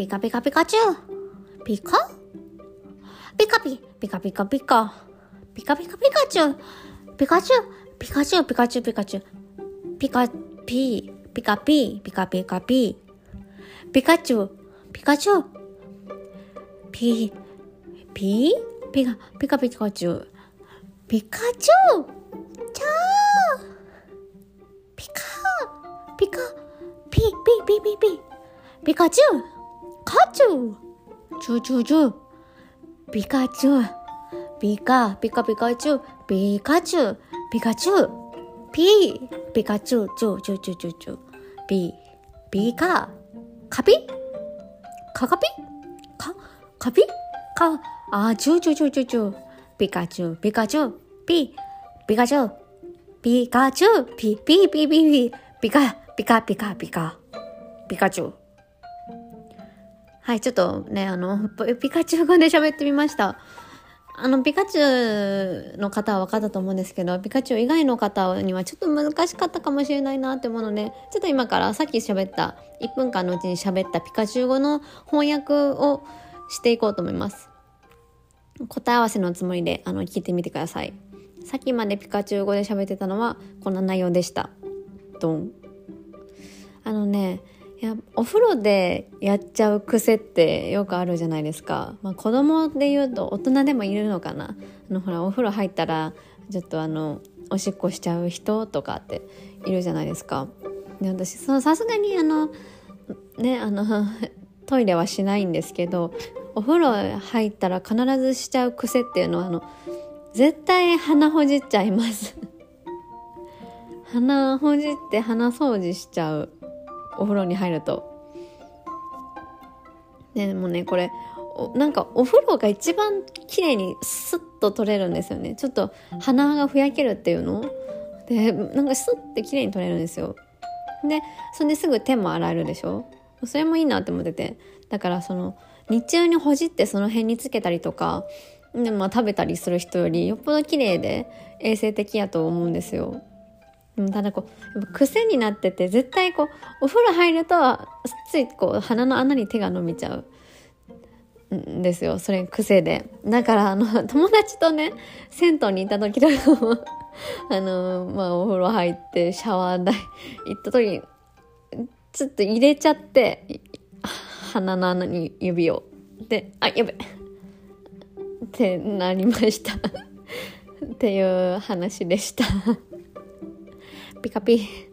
ピカピカピカチュウ。ピカ？ピカピ、ピカピカピカ。ピカピカピカチュウ。ピカチュウ、ピカチュウ、ピカチュウ、ピカチュウ。ピカピ、ピカピ、ピカピカピ。ピカチュウ、ピカチュウ。ピ、ピ、ピカ、ピカピカチュウ。ピカチュウチャーピカピカピピピピピピカチュウカチュウチュチュチュピカチュウピカピカピカチュウピカチュウピカチュウピピカチュウチュチュチュチュチュピピカカピカカピカカピカあチュチュチュチュチュピカチュウピカチュウピピカチュウピカチュウピピピピピピカピカピカピカピカチュウはい、ちょっとね、あの、ピカチュウ語で喋ってみました。あの、ピカチュウの方は分かったと思うんですけど、ピカチュウ以外の方にはちょっと難しかったかもしれないなって思うので、ちょっと今からさっき喋った、1分間のうちに喋ったピカチュウ語の翻訳をしていこうと思います。答え合わせのつもりで、あの、聞いてみてください。さっきまでピカチュウ語で喋ってたのは、こんな内容でした。ドン。あのね、いやお風呂でやっちゃう癖ってよくあるじゃないですか、まあ、子供で言うと大人でもいるのかな。あのほらお風呂入ったらちょっとあのおしっこしちゃう人とかっているじゃないですか。で私さすがにあのねあの トイレはしないんですけどお風呂入ったら必ずしちゃう癖っていうのはあの絶対鼻ほじっちゃいます。鼻ほじって鼻掃除しちゃう。お風呂に入ると。ね、でもね、これ、なんかお風呂が一番綺麗にスッと取れるんですよね。ちょっと鼻がふやけるっていうので、なんかスッて綺麗に取れるんですよ。で、それですぐ手も洗えるでしょそれもいいなって思ってて。だからその、日中にほじってその辺につけたりとか、でまあ食べたりする人よりよっぽど綺麗で衛生的やと思うんですよ。ただこう癖になってて絶対こうお風呂入るとついこう鼻の穴に手が伸びちゃうんですよ。それ癖で。だからあの友達とね銭湯に行った時とかもあのまあお風呂入ってシャワー台行った時にちょっと入れちゃって鼻の穴に指を。であやべ。ってなりました。っていう話でした。ピカピ。